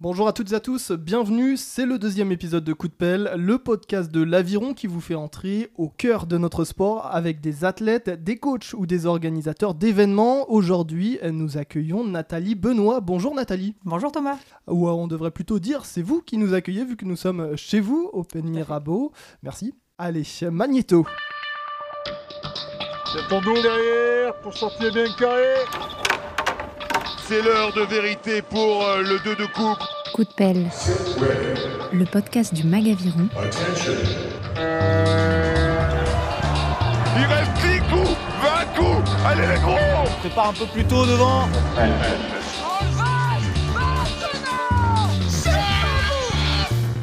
Bonjour à toutes et à tous, bienvenue, c'est le deuxième épisode de Coup de pelle, le podcast de l'Aviron qui vous fait entrer au cœur de notre sport avec des athlètes, des coachs ou des organisateurs d'événements. Aujourd'hui, nous accueillons Nathalie Benoît. Bonjour Nathalie. Bonjour Thomas. Ou on devrait plutôt dire c'est vous qui nous accueillez vu que nous sommes chez vous au Pen Mirabeau. Merci. Allez, Magneto. C'est ton dos derrière pour sortir bien carré. C'est l'heure de vérité pour euh, le 2 de coupe. Coup de pelle, le podcast du Magaviron. Il reste 10 coups, 20 coups. Allez les gros Prépare un peu plus tôt devant.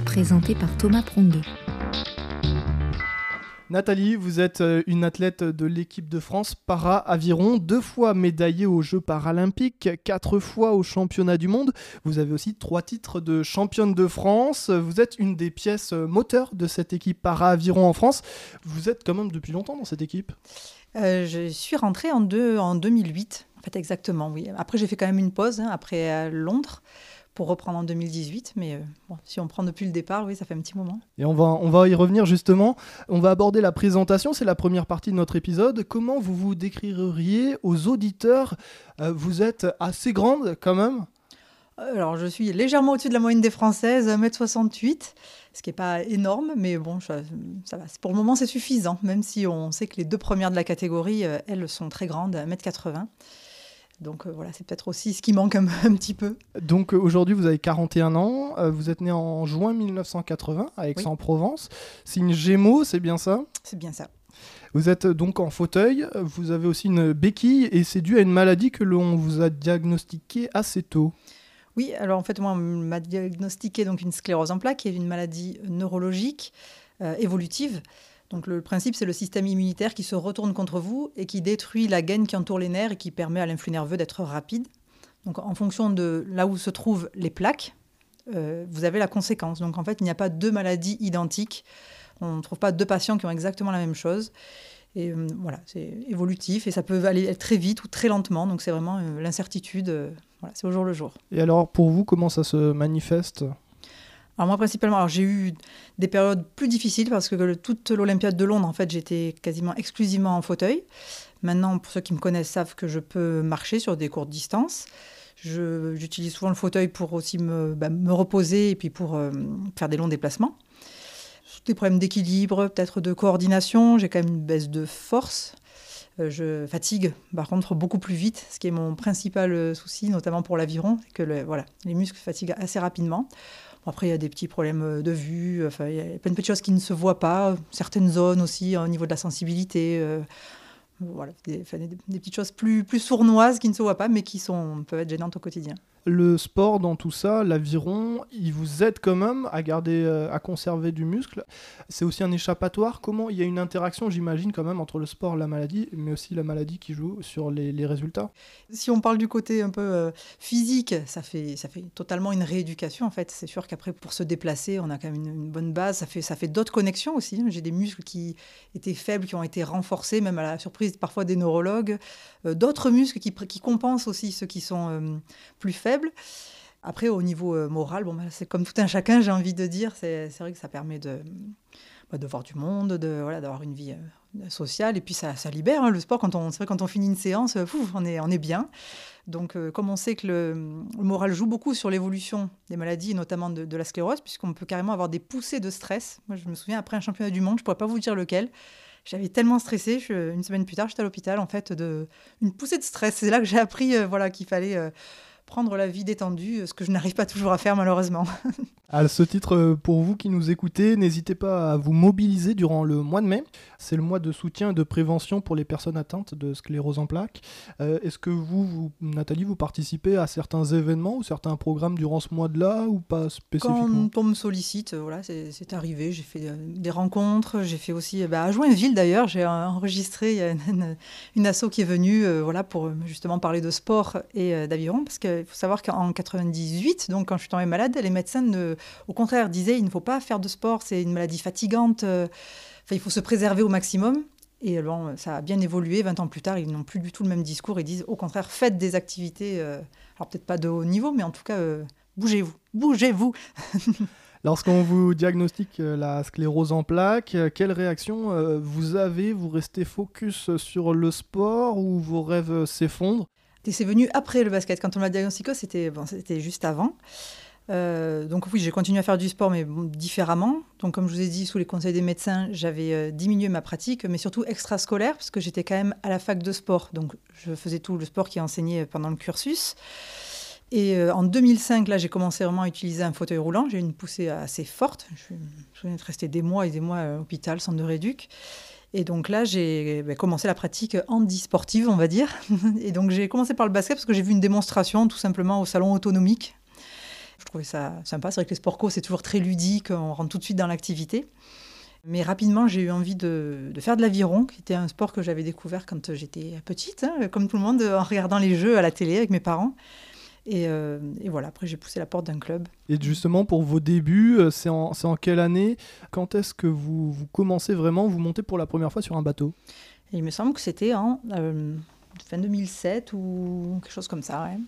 Présenté par Thomas Pronguet. Nathalie, vous êtes euh, une athlète de l'équipe de France para-aviron, deux fois médaillée aux Jeux paralympiques, quatre fois aux championnats du monde. Vous avez aussi trois titres de championne de France. Vous êtes une des pièces moteurs de cette équipe para-aviron en France. Vous êtes quand même depuis longtemps dans cette équipe Euh, je suis rentrée en, deux- en 2008, en fait exactement, oui. Après j'ai fait quand même une pause, hein, après euh, Londres, pour reprendre en 2018. Mais euh, bon, si on prend depuis le départ, oui, ça fait un petit moment. Et on va, on va y revenir justement. On va aborder la présentation, c'est la première partie de notre épisode. Comment vous vous décririez aux auditeurs Euh, Vous êtes assez grande quand même? Euh, Alors je suis légèrement au-dessus de la moyenne des Françaises, 1m68, ce qui n'est pas énorme, mais bon, je- ça va. Pour le moment c'est suffisant, même si on sait que les deux premières de la catégorie, elles sont très grandes, 1m80. Donc euh, voilà, c'est peut-être aussi ce qui manque un, un petit peu. Donc euh, aujourd'hui, vous avez 41 ans. euh, vous êtes né en juin 1980 à Aix-en-Provence. Signe Gémeaux, c'est bien ça? C'est bien ça. Vous êtes donc en fauteuil. Vous avez aussi une béquille et c'est dû à une maladie que l'on vous a diagnostiquée assez tôt. Oui, alors en fait, moi, on m'a diagnostiqué donc une sclérose en plaques, qui est une maladie neurologique évolutive. Donc le principe, c'est le système immunitaire qui se retourne contre vous et qui détruit la gaine qui entoure les nerfs et qui permet à l'influx nerveux d'être rapide. Donc en fonction de là où se trouvent les plaques, euh, vous avez la conséquence. Donc en fait, il n'y a pas deux maladies identiques. On ne trouve pas deux patients qui ont exactement la même chose. Et euh, voilà, c'est évolutif et ça peut aller très vite ou très lentement. Donc c'est vraiment euh, l'incertitude. voilà, c'est au jour le jour. Et alors pour vous, comment ça se manifeste? Alors moi principalement, alors j'ai eu des périodes plus difficiles parce que toute l'Olympiade de Londres, en fait, j'étais quasiment exclusivement en fauteuil. Maintenant, pour ceux qui me connaissent savent que je peux marcher sur des courtes distances. J'utilise souvent le fauteuil pour aussi me, bah, me reposer et puis pour euh, faire des longs déplacements. Des problèmes d'équilibre, peut-être de coordination. J'ai quand même une baisse de force. Euh, je fatigue, par contre, beaucoup plus vite, ce qui est mon principal euh, souci, notamment pour l'aviron, que voilà, les muscles fatiguent assez rapidement. Après, il y a des petits problèmes euh, de vue, enfin, il y a plein de petites choses qui ne se voient pas, certaines zones aussi au niveau de la sensibilité. euh, voilà, des petites choses plus, plus sournoises qui ne se voient pas, mais qui sont, peuvent être gênantes au quotidien. Le sport dans tout ça, l'aviron, il vous aide quand même à garder, euh, à conserver du muscle. C'est aussi un échappatoire. Comment il y a une interaction, j'imagine, quand même entre le sport la maladie, mais aussi la maladie qui joue sur les, résultats? Si on parle du côté un peu euh, physique, ça fait, ça fait totalement une rééducation en fait. C'est sûr qu'après, pour se déplacer, on a quand même une, bonne base. Ça fait, ça fait d'autres connexions aussi. J'ai des muscles qui étaient faibles, qui ont été renforcés, même à la surprise parfois des neurologues. Euh, d'autres muscles qui, compensent aussi ceux qui sont plus faibles. Après, au niveau euh, moral, bon, bah, c'est comme tout un chacun, j'ai envie de dire. C'est vrai que ça permet de, bah, de voir du monde, de voilà, d'avoir une vie euh, sociale. Et puis ça, ça libère hein, le sport. Quand on, vrai, quand on finit une séance, euh, on, est, on est bien. Donc, comme on sait que le, moral joue beaucoup sur l'évolution des maladies, notamment de, la sclérose, puisqu'on peut carrément avoir des poussées de stress. Moi, je me souviens, après un championnat du monde, je ne pourrais pas vous dire lequel, j'avais tellement stressé, une semaine plus tard, j'étais à l'hôpital, en fait, de une poussée de stress. C'est là que j'ai appris voilà, qu'il fallait prendre la vie détendue, ce que je n'arrive pas toujours à faire, malheureusement. À ce titre, euh, pour vous qui nous écoutez, n'hésitez pas à vous mobiliser durant le mois de mai. C'est le mois de soutien et de prévention pour les personnes atteintes de sclérose en plaques. Euh, Est-ce que vous, vous, Nathalie, vous participez à certains événements ou certains programmes durant ce mois-là ou pas spécifiquement? Quand on me sollicite, euh, voilà, c'est arrivé. J'ai fait des rencontres. J'ai fait aussi bah, à Joinville d'ailleurs. J'ai enregistré une, une, une asso qui est venue euh, voilà, pour justement parler de sport et euh, d'aviron. Parce qu'il faut savoir qu'en 98, donc quand je suis tombée malade, les médecins, au contraire, disaient il ne faut pas faire de sport, c'est une maladie fatigante. euh, Enfin, il faut se préserver au maximum. Et bon, ça a bien évolué. 20 ans plus tard, ils n'ont plus du tout le même discours. Ils disent au contraire, faites des activités, euh, alors peut-être pas de haut niveau, mais en tout cas, euh, bougez-vous, bougez-vous. Lorsqu'on vous diagnostique la sclérose en plaques, quelle réaction vous avez? Vous restez focus sur le sport ou vos rêves s'effondrent? C'est venu après le basket. Quand on m'a diagnostiqué, c'était bon, juste avant. donc oui, j'ai continué à faire du sport, mais différemment. Donc comme je vous ai dit, sous les conseils des médecins, j'avais diminué ma pratique, mais surtout extrascolaire, parce que j'étais quand même à la fac de sport. Donc je faisais tout le sport qui est enseigné pendant le cursus. Et euh, en 2005, là, j'ai commencé vraiment à utiliser un fauteuil roulant. J'ai eu une poussée assez forte. Je me souviens d'être resté des mois et des mois à l'hôpital, centre de réduc. Et donc là, j'ai bah, commencé la pratique handi-sportive, on va dire. Et donc j'ai commencé par le basket parce que j'ai vu une démonstration tout simplement au salon autonomique. Je trouvais ça sympa. C'est vrai que les sports co, c'est toujours très ludique, on rentre tout de suite dans l'activité. Mais rapidement, j'ai eu envie de, faire de l'aviron, qui était un sport que j'avais découvert quand j'étais petite, hein, comme tout le monde, en regardant les jeux à la télé avec mes parents. Euh, et, voilà, après j'ai poussé la porte d'un club. Et justement, pour vos débuts, euh, c'est en, en, quelle année? Quand est-ce que vous, vous, commencez vraiment, vous montez pour la première fois sur un bateau? Il me semble que c'était en euh, fin 2007 ou quelque chose comme ça, ouais.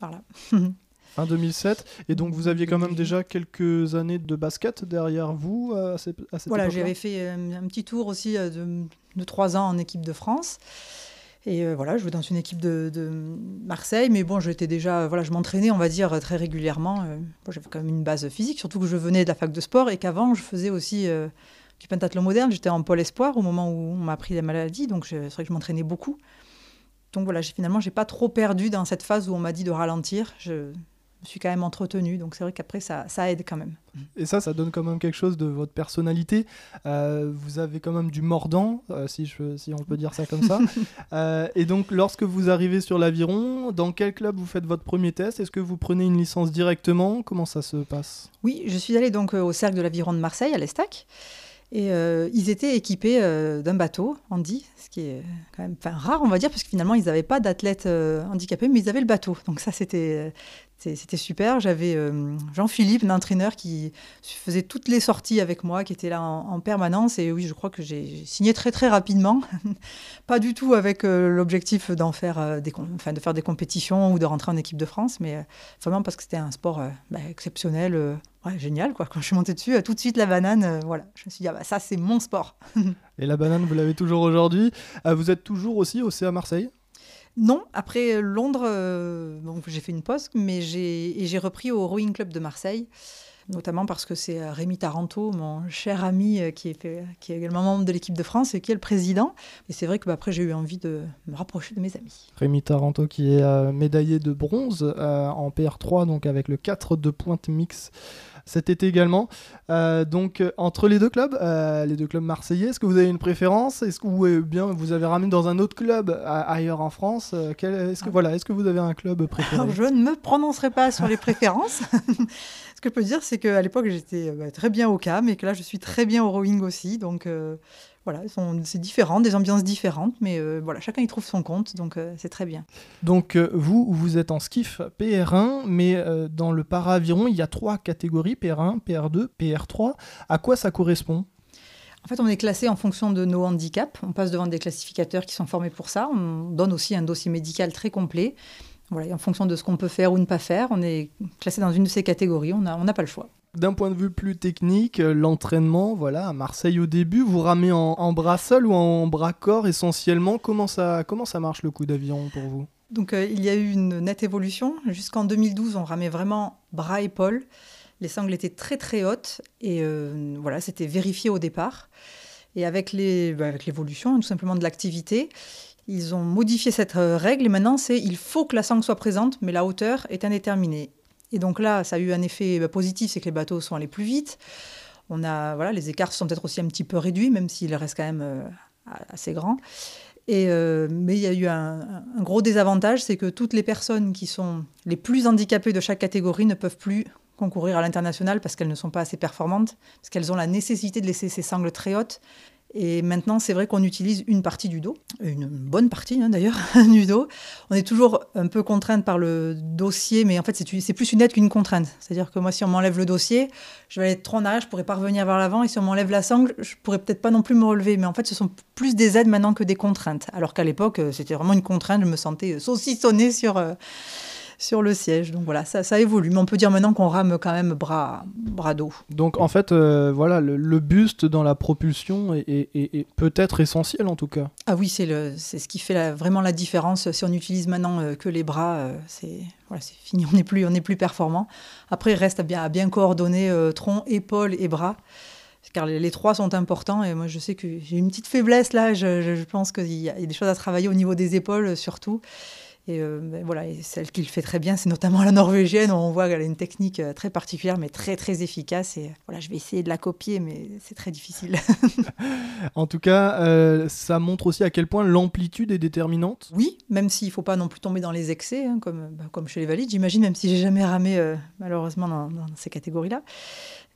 Voilà. fin 2007. Et donc, vous aviez quand même déjà quelques années de basket derrière vous à, cette, à Voilà, j'avais fait un petit tour aussi de, de trois ans en équipe de France. Et euh, voilà, je jouais dans une équipe de, Marseille, mais bon, j'étais déjà, voilà, je m'entraînais, on va dire, très régulièrement. Euh, j'avais quand même une base physique, surtout que je venais de la fac de sport et qu'avant, je faisais aussi euh, du pentathlon moderne. J'étais en pôle espoir au moment où on m'a appris la maladie, donc c'est vrai que je m'entraînais beaucoup. Donc voilà, finalement, j'ai pas trop perdu dans cette phase où on m'a dit de ralentir. Je, me suis quand même entretenue. Donc c'est vrai qu'après, ça, ça, aide quand même. Et ça, ça donne quand même quelque chose de votre personnalité. Euh, vous avez quand même du mordant, euh, si, je, si on peut dire ça comme ça. Euh, et donc, lorsque vous arrivez sur l'aviron, dans quel club vous faites votre premier test? Est-ce que vous prenez une licence directement? Comment ça se passe? Oui, je suis allée donc au Cercle de l'Aviron de Marseille, à l'Estac. Et ils étaient équipés d'un bateau, Andy, ce qui est quand même rare, on va dire, parce que finalement, ils n'avaient pas d'athlètes handicapés, mais ils avaient le bateau. Donc ça, c'était c'était super. J'avais euh, Jean-Philippe, l'entraîneur, qui faisait toutes les sorties avec moi, qui était là en, permanence. Et oui, je crois que j'ai signé très très rapidement. Pas du tout avec euh, l'objectif d'en faire euh, des, enfin, de faire des compétitions ou de rentrer en équipe de France, mais vraiment parce que c'était un sport bah, exceptionnel, génial. Quoi. Quand je suis montée dessus, tout de suite la banane, voilà. Je me suis dit ah, bah, ça c'est mon sport. et la banane, vous l'avez toujours aujourd'hui. vous êtes toujours aussi au CA Marseille? Non, après Londres, euh, j'ai fait une pause, mais j'ai repris au Rowing Club de Marseille, notamment parce que c'est euh, Rémi Taranto, mon cher ami, euh, qui, est, qui est également membre de l'équipe de France et qui est le président. Et c'est vrai que bah, après, j'ai eu envie de me rapprocher de mes amis. Rémi Taranto, qui est médaillé de bronze en PR3, donc avec le 4 de pointe mix cet été également. Euh, donc euh, entre les deux clubs, euh, les deux clubs marseillais, est-ce que vous avez une préférence? Est-ce que vous, bien vous avez ramené dans un autre club ailleurs en France Est-ce que voilà, est-ce que vous avez un club préféré? Je ne me prononcerai pas sur les préférences. Ce que je peux dire, c'est qu'à l'époque j'étais bah, très bien au CAM et que là je suis très bien au rowing aussi. Donc voilà, c'est différent, des ambiances différentes, mais euh, voilà, chacun y trouve son compte, donc euh, c'est très bien. Donc euh, vous, vous êtes en skiff PR1, mais dans le para-aviron, il y a trois catégories, PR1, PR2, PR3. À quoi ça correspond? En fait, on est classé en fonction de nos handicaps. On passe devant des classificateurs qui sont formés pour ça. On donne aussi un dossier médical très complet. Voilà, en fonction de ce qu'on peut faire ou ne pas faire, on est classé dans une de ces catégories. On n'a pas le choix. D'un point de vue plus technique, euh, l'entraînement, voilà, à Marseille au début, vous ramez en, bras seul ou en bras corps essentiellement comment ça, marche le coup d'avion pour vous? Donc euh, il y a eu une nette évolution. Jusqu'en 2012, on ramait vraiment bras épaules. Les sangles étaient très très hautes et euh, voilà, c'était vérifié au départ. Et avec bah, l'évolution, tout simplement de l'activité, ils ont modifié cette règle et maintenant c'est il faut que la sangle soit présente, mais la hauteur est indéterminée. Et donc là, ça a eu un effet bah, positif, c'est que les bateaux sont allés plus vite. On a, voilà, les écarts sont peut-être aussi un petit peu réduits, même s'ils restent quand même euh, assez grands. Et, euh, mais il y a eu un, gros désavantage, c'est que toutes les personnes qui sont les plus handicapées de chaque catégorie ne peuvent plus concourir à l'international parce qu'elles ne sont pas assez performantes, parce qu'elles ont la nécessité de laisser ces sangles très hautes et maintenant, c'est vrai qu'on utilise une partie du dos, une bonne partie hein, d'ailleurs du dos. On est toujours un peu contrainte par le dossier, mais en fait, c'est plus une aide qu'une contrainte. C'est-à-dire que moi, si on m'enlève le dossier, je vais aller trop en arrière, je pourrais pas revenir vers l'avant, et si on m'enlève la sangle, je pourrais peut-être pas non plus me relever. Mais en fait, ce sont plus des aides maintenant que des contraintes. Alors qu'à l'époque, euh, c'était vraiment une contrainte, je me sentais saucissonnée sur. Euh, sur le siège. Donc voilà, ça, ça évolue. Mais on peut dire maintenant qu'on rame quand même bras, bras dos. Donc en fait, euh, voilà, le, buste dans la propulsion est, peut-être essentiel en tout cas. Ah oui, c'est ce qui fait vraiment la différence. Si on utilise maintenant euh, que les bras, euh, c'est voilà, fini, on n'est plus, on plus performant. Après, il reste à bien, à bien coordonner tronc, épaule et bras car les, trois sont importants. Et moi, je sais que j'ai une petite faiblesse là. Je, pense qu'il y, a des choses à travailler au niveau des épaules surtout. Et euh, ben voilà, et celle qui le fait très bien, c'est notamment la norvégienne. Où on voit qu'elle a une technique euh, très particulière, mais très très efficace. Et voilà, je vais essayer de la copier, mais c'est très difficile. en tout cas, euh, ça montre aussi à quel point l'amplitude est déterminante. Oui, même s'il ne faut pas non plus tomber dans les excès, hein, comme, bah, comme chez les valides, j'imagine, même si j'ai jamais ramé malheureusement dans ces catégories-là.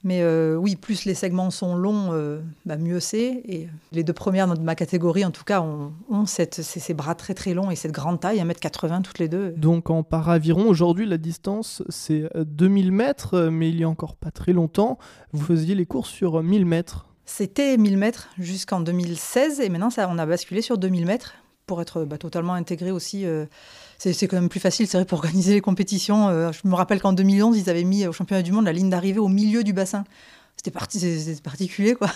Mais euh, oui, plus les segments sont longs, euh, bah, mieux c'est. Et les deux premières de ma catégorie, en tout cas, ont, ces, bras très très longs et cette grande taille, 1m80 toutes les deux. Donc en paraviron, aujourd'hui, la distance, c'est 2000 euh, mètres, mais il y a encore pas très longtemps, vous faisiez les courses sur 1000 mètres. C'était 1000 mètres jusqu'en 2016, et maintenant, ça, on a basculé sur 2000 mètres pour être bah, totalement intégré aussi c'est quand même plus facile, c'est vrai, pour organiser les compétitions. Euh, je me rappelle qu'en 2011, ils avaient mis au championnat du monde la ligne d'arrivée au milieu du bassin. C'était particulier, quoi.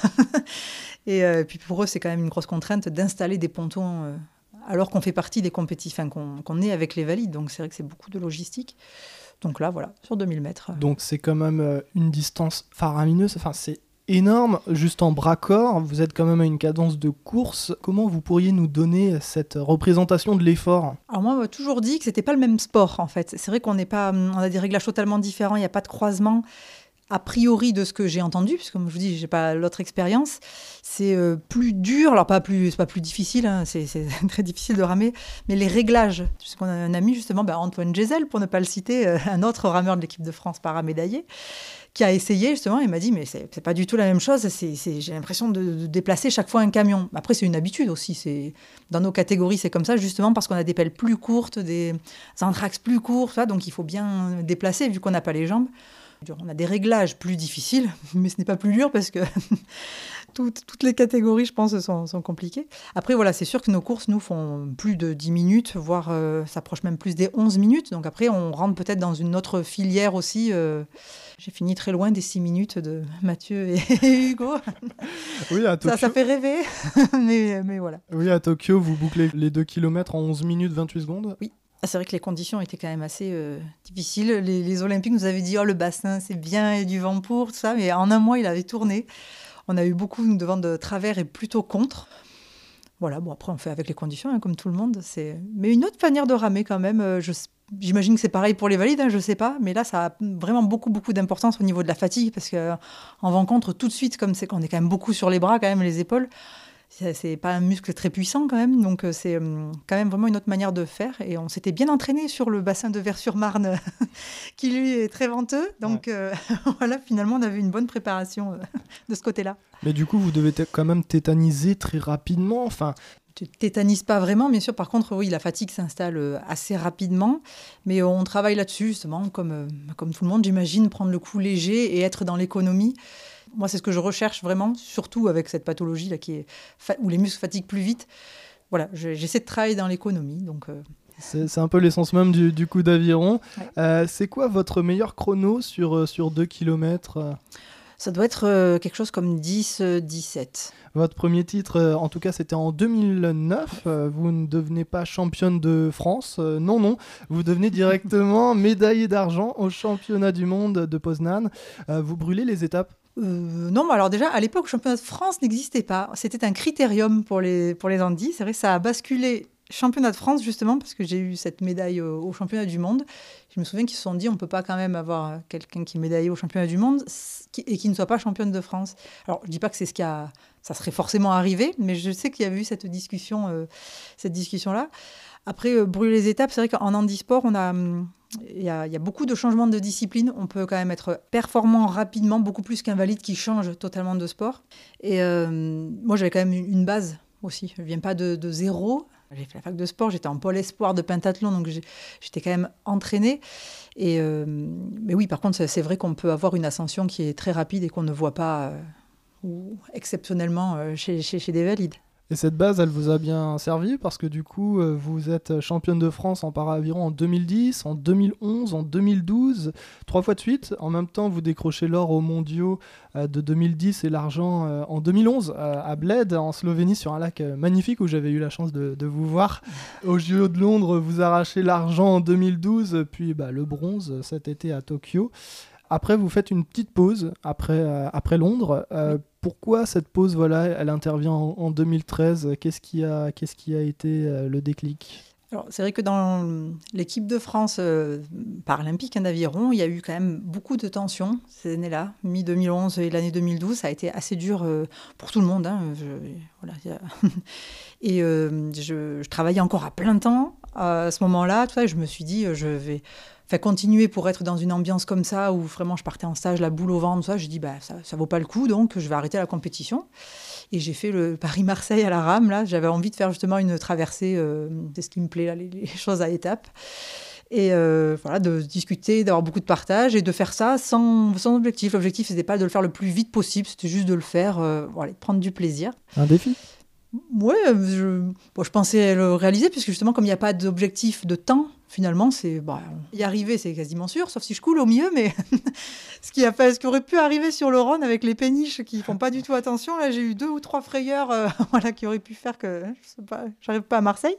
et euh, puis pour eux, c'est quand même une grosse contrainte d'installer des pontons euh, alors qu'on fait partie des compétitions, qu'on est avec les valides. Donc c'est vrai que c'est beaucoup de logistique. Donc là, voilà, sur 2000 mètres. Donc c'est quand même une distance faramineuse. Enfin, c'est énorme, juste en bras corps. Vous êtes quand même à une cadence de course. Comment vous pourriez nous donner cette représentation de l'effort? Alors moi, on m'a toujours dit que c'était pas le même sport en fait. C'est vrai qu'on n'est pas, on a des réglages totalement différents. Il n'y a pas de croisement. A priori de ce que j'ai entendu, puisque comme je vous dis, j'ai pas l'autre expérience, c'est euh, plus dur. Alors pas plus, c'est pas plus difficile. Hein, c'est très difficile de ramer, mais les réglages. Puisqu'on a un ami justement, bah, Antoine Gesel, pour ne pas le citer, euh, un autre rameur de l'équipe de France paramédaillé qui a essayé justement, il m'a dit mais c'est pas du tout la même chose, j'ai l'impression de, déplacer chaque fois un camion. Après c'est une habitude aussi, c'est dans nos catégories c'est comme ça justement parce qu'on a des pelles plus courtes, des anthrax plus courts, donc il faut bien déplacer vu qu'on n'a pas les jambes. On a des réglages plus difficiles, mais ce n'est pas plus dur parce que toutes, les catégories, je pense, sont, compliquées. Après, voilà, c'est sûr que nos courses nous font plus de 10 minutes, voire euh, s'approchent même plus des 11 minutes. Donc après, on rentre peut-être dans une autre filière aussi. Euh, j'ai fini très loin des 6 minutes de Mathieu et, Hugo. Oui, à Tokyo. Ça, ça fait rêver, mais, mais voilà. Oui, à Tokyo, vous bouclez les 2 km en 11 minutes 28 secondes. Oui. Ah, c'est vrai que les conditions étaient quand même assez euh, difficiles. Les, Olympiques nous avaient dit oh le bassin c'est bien et du vent pour tout ça, mais en un mois il avait tourné. On a eu beaucoup de vent de travers et plutôt contre. Voilà, bon après on fait avec les conditions hein, comme tout le monde. C'est mais une autre manière de ramer quand même. Euh, j'imagine que c'est pareil pour les valides, hein, je sais pas, mais là ça a vraiment beaucoup beaucoup d'importance au niveau de la fatigue parce que en vent contre tout de suite comme c'est qu'on est quand même beaucoup sur les bras quand même les épaules c'est pas un muscle très puissant quand même, donc euh, c'est euh, quand même vraiment une autre manière de faire. Et on s'était bien entraîné sur le bassin de Vers-sur-Marne, qui lui est très venteux. Donc euh, voilà, finalement, on avait une bonne préparation de ce côté-là. Mais du coup, vous devez quand même tétaniser très rapidement. Enfin, tu tétanises pas vraiment, bien sûr. Par contre, oui, la fatigue s'installe assez rapidement, mais on travaille là-dessus justement, comme, comme tout le monde, j'imagine, prendre le coup léger et être dans l'économie. Moi, c'est ce que je recherche vraiment, surtout avec cette pathologie là qui est où les muscles fatiguent plus vite. Voilà, j'essaie de travailler dans l'économie, donc. Euh, c'est un peu l'essence même du, coup d'aviron. Euh, c'est quoi votre meilleur chrono sur, euh, sur 2 km ça doit être quelque chose comme 10-17. Votre premier titre, en tout cas, c'était en 2009. vous ne devenez pas championne de France. non, non. Vous devenez directement médaillée d'argent au championnat du monde de Poznan. vous brûlez les étapes euh, non, alors déjà, à l'époque, le championnat de France n'existait pas. C'était un critérium pour les, pour les Andis. C'est vrai que ça a basculé championnat de France, justement, parce que j'ai eu cette médaille au, championnat du monde. Je me souviens qu'ils se sont dit, on ne peut pas quand même avoir quelqu'un qui est médaillé au championnat du monde et qui ne soit pas championne de France. Alors, je ne dis pas que c'est ce qui a... Ça serait forcément arrivé, mais je sais qu'il y a eu cette discussion, euh, cette discussion-là. Après, euh, brûler les étapes, c'est vrai qu'en handisport, on a, hum, il y, a, il y, a, beaucoup de changements de discipline. On peut quand même être performant rapidement, beaucoup plus qu'un valide qui change totalement de sport. Et euh, moi, j'avais quand même une base aussi. Je ne viens pas de, zéro. J'ai fait la fac de sport, j'étais en pôle espoir de pentathlon, donc j'étais quand même entraînée. Et, euh, mais oui, par contre, c'est vrai qu'on peut avoir une ascension qui est très rapide et qu'on ne voit pas ou exceptionnellement chez des valides. Et cette base, elle vous a bien servi parce que du coup, euh, vous êtes championne de France en para-aviron en 2010, en 2011, en 2012, trois fois de suite. En même temps, vous décrochez l'or aux mondiaux euh, de 2010 et l'argent euh, en 2011 à Bled, en Slovénie, sur un lac magnifique où j'avais eu la chance de, vous voir. Au JO de Londres, vous arrachez l'argent en 2012, puis bah, le bronze cet été à Tokyo. Après, vous faites une petite pause après, après Londres pourquoi cette pause, voilà, elle intervient en, 2013 Qu'est-ce qui a, qui a été euh, le déclic? C'est vrai que dans l'équipe de France euh, paralympique en aviron, il y a eu quand même beaucoup de tensions ces années-là. Mi-2011 et l'année 2012, ça a été assez dur euh, pour tout le monde. Hein. et je, travaillais encore à plein temps à ce moment-là. Je me suis dit, je vais continuer pour être dans une ambiance comme ça où vraiment je partais en stage, la boule au ventre, ça, je dis bah ça, ça vaut pas le coup, donc je vais arrêter la compétition. Et j'ai fait le Paris-Marseille à la rame. Là, j'avais envie de faire justement une traversée. Euh, c'est ce qui me plaît les, choses à étapes. Et euh, voilà, de discuter, d'avoir beaucoup de partage et de faire ça sans, sans objectif. L'objectif, c'était pas de le faire le plus vite possible, c'était juste de le faire, euh, voilà, de prendre du plaisir. Un défi? Ouais, je, bon, je pensais le réaliser, puisque justement, comme il n'y a pas d'objectif de temps, finalement, c'est bah, y arriver, c'est quasiment sûr, sauf si je coule au milieu. Mais ce qui a fait, ce qui aurait pu arriver sur le Rhône avec les péniches qui font pas du tout attention, là, j'ai eu deux ou trois frayeurs, euh, voilà, qui auraient pu faire que je sais pas, j'arrive pas à Marseille.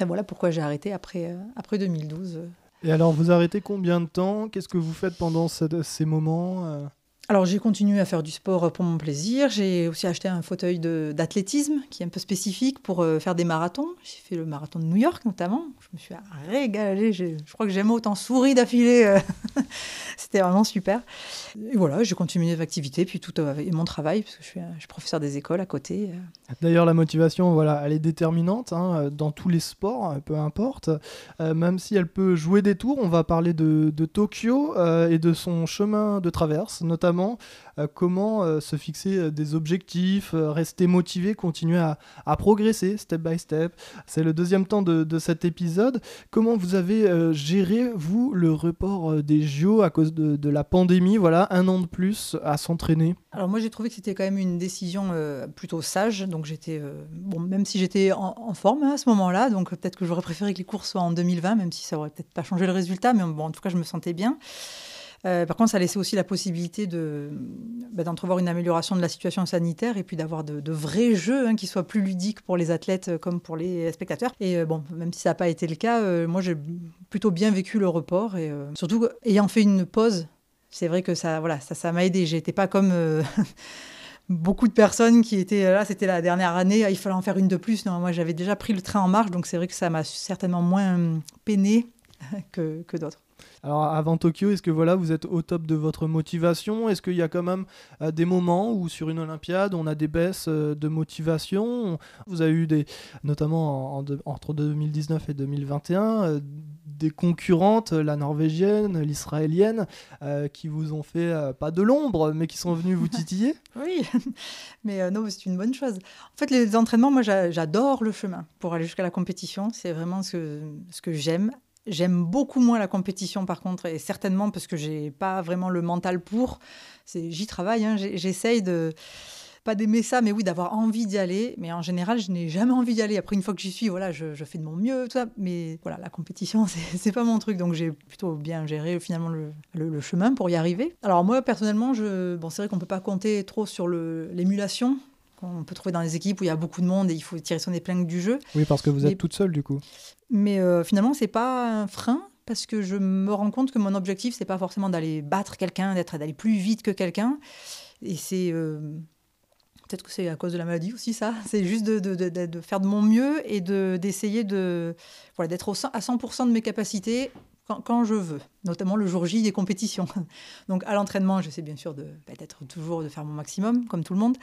Et voilà pourquoi j'ai arrêté après euh, après 2012. Et alors, vous arrêtez combien de temps? Qu'est-ce que vous faites pendant ces moments euh? Alors j'ai continué à faire du sport pour mon plaisir. J'ai aussi acheté un fauteuil d'athlétisme qui est un peu spécifique pour euh, faire des marathons. J'ai fait le marathon de New York notamment. Je me suis régalée. Je crois que j'aime autant sourire d'affilée. Euh, c'était vraiment super. Et voilà, j'ai continué mes activités, puis tout euh, et mon travail, parce que je suis, je professeur des écoles à côté. D'ailleurs, la motivation, voilà, elle est déterminante hein, dans tous les sports, peu importe. même si elle peut jouer des tours, on va parler de, de Tokyo et de son chemin de traverse, notamment euh, comment euh, se fixer euh, des objectifs, rester motivé, continuer à, progresser step by step. C'est le deuxième temps de, cet épisode. Comment vous avez géré, vous, le report des JO à cause de, la pandémie Voilà, un an de plus à s'entraîner? Alors moi j'ai trouvé que c'était quand même une décision plutôt sage, donc j'étais bon même si j'étais en, forme à ce moment-là, donc peut-être que j'aurais préféré que les cours soient en 2020, même si ça aurait peut-être pas changé le résultat, mais bon en tout cas je me sentais bien. Euh, par contre, ça laissait aussi la possibilité bah, d'entrevoir une amélioration de la situation sanitaire et puis d'avoir de, vrais jeux hein, qui soient plus ludiques pour les athlètes euh, comme pour les spectateurs. Et euh, bon, même si ça n'a pas été le cas, moi j'ai plutôt bien vécu le report et surtout ayant fait une pause, c'est vrai que ça, voilà, ça, m'a aidé. J'étais pas comme beaucoup de personnes qui étaient là, c'était la dernière année, il fallait en faire une de plus. Non, moi j'avais déjà pris le train en marche, donc c'est vrai que ça m'a certainement moins peiné que, que d'autres. Alors avant Tokyo, est-ce que voilà, vous êtes au top de votre motivation? Est-ce qu'il y a quand même euh, des moments où sur une Olympiade, on a des baisses euh, de motivation? Vous avez eu des, notamment entre 2019 et 2021, euh, des concurrentes, la norvégienne, l'israélienne, qui vous ont fait pas de l'ombre, mais qui sont venues vous titiller? Oui, mais non, c'est une bonne chose. En fait, les entraînements, moi, j'adore le chemin pour aller jusqu'à la compétition. C'est vraiment ce ce que j'aime J'aime beaucoup moins la compétition par contre, et certainement parce que j'ai pas vraiment le mental pour. J'y travaille, hein, j'essaye de pas d'aimer ça, mais oui, d'avoir envie d'y aller. Mais en général, je n'ai jamais envie d'y aller. Après, une fois que j'y suis, voilà, je, fais de mon mieux, tout ça. Mais voilà, la compétition, c'est pas mon truc. Donc, j'ai plutôt bien géré finalement le, chemin pour y arriver. Alors, moi, personnellement, bon, c'est vrai qu'on peut pas compter trop sur l'émulation qu'on peut trouver dans les équipes où il y a beaucoup de monde et il faut tirer son épingle du jeu. Oui, parce que vous êtes toute seule, du coup. Mais euh, finalement, c'est pas un frein parce que je me rends compte que mon objectif, c'est pas forcément d'aller battre quelqu'un, d'être d'aller plus vite que quelqu'un. Et c'est euh, peut-être que c'est à cause de la maladie aussi ça. C'est juste de, de, de, faire de mon mieux et d'essayer de, voilà, d'être à 100% de mes capacités quand, quand, je veux, notamment le jour J des compétitions. Donc à l'entraînement, j'essaie bien sûr de d'être toujours de faire mon maximum, comme tout le monde.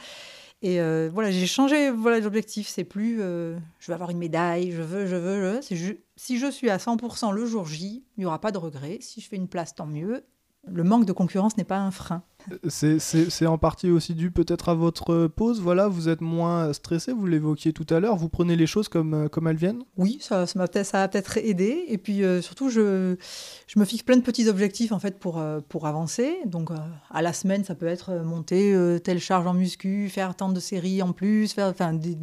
Et euh, voilà, j'ai changé voilà, l'objectif. C'est plus euh, je veux avoir une médaille, je veux, je veux, je veux. si je suis à 100% le jour J, il n'y aura pas de regret. Si je fais une place, tant mieux. Le manque de concurrence n'est pas un frein. C'est en partie aussi dû peut-être à votre pause. Voilà, vous êtes moins stressé, vous l'évoquiez tout à l'heure. Vous prenez les choses comme, euh, comme elles viennent? Oui, ça, ça, a ça a peut-être aidé. Et puis euh, surtout, je, je me fixe plein de petits objectifs en fait pour, euh, pour avancer. Donc à la semaine, ça peut être monter telle charge en muscu, faire tant de séries en plus, faire enfin, des,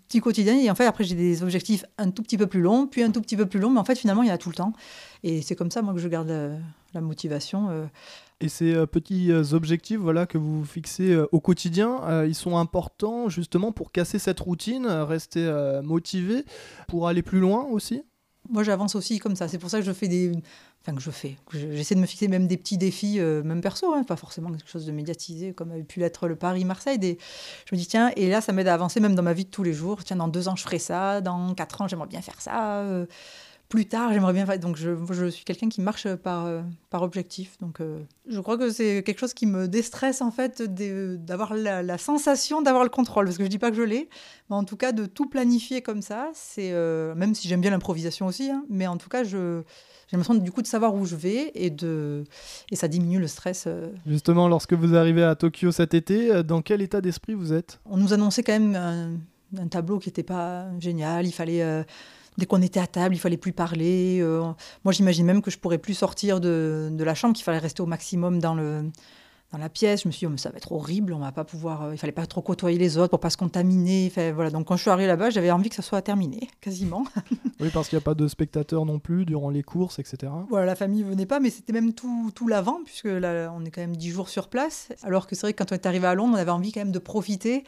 petits quotidiens. Et en fait, après, j'ai des objectifs un tout petit peu plus longs, puis un tout petit peu plus longs. Mais en fait, finalement, il y en a tout le temps. Et c'est comme ça, moi, que je garde la, motivation. Et ces euh, petits euh, objectifs voilà, que vous fixez euh, au quotidien, ils sont importants justement pour casser cette routine, rester motivé, pour aller plus loin aussi? Moi j'avance aussi comme ça, c'est pour ça que je fais des... Enfin que je fais, j'essaie de me fixer même des petits défis, même perso, hein, pas forcément quelque chose de médiatisé comme avait pu l'être le Paris-Marseille. Des... Je me dis tiens, et là ça m'aide à avancer même dans ma vie de tous les jours. Tiens, dans deux ans je ferai ça, dans quatre ans j'aimerais bien faire ça plus tard, j'aimerais bien faire. Donc, je, je suis quelqu'un qui marche par, euh, par objectif. Donc, euh, je crois que c'est quelque chose qui me déstresse, en fait, d'avoir la, sensation d'avoir le contrôle. Parce que je dis pas que je l'ai, mais en tout cas, de tout planifier comme ça, c'est. Euh, même si j'aime bien l'improvisation aussi, hein, mais en tout cas, je. J'ai l'impression du coup de savoir où je vais et, de... et ça diminue le stress. Justement, lorsque vous arrivez à Tokyo cet été, dans quel état d'esprit vous êtes? On nous annonçait quand même un, un tableau qui n'était pas génial. Il fallait dès qu'on était à table, il fallait plus parler. Euh, moi, j'imagine même que je pourrais plus sortir de, de la chambre, qu'il fallait rester au maximum dans, le, dans la pièce. Je me suis dit, oh, mais ça va être horrible, on va pas pouvoir. Euh, il fallait pas trop côtoyer les autres pour pas se contaminer. voilà. Donc, quand je suis arrivée là-bas, j'avais envie que ça soit terminé, quasiment. oui, parce qu'il n'y a pas de spectateurs non plus durant les courses, etc. Voilà, la famille venait pas, mais c'était même tout, tout l'avant, puisque là, on est quand même dix jours sur place. Alors que c'est vrai que quand on est arrivé à Londres, on avait envie quand même de profiter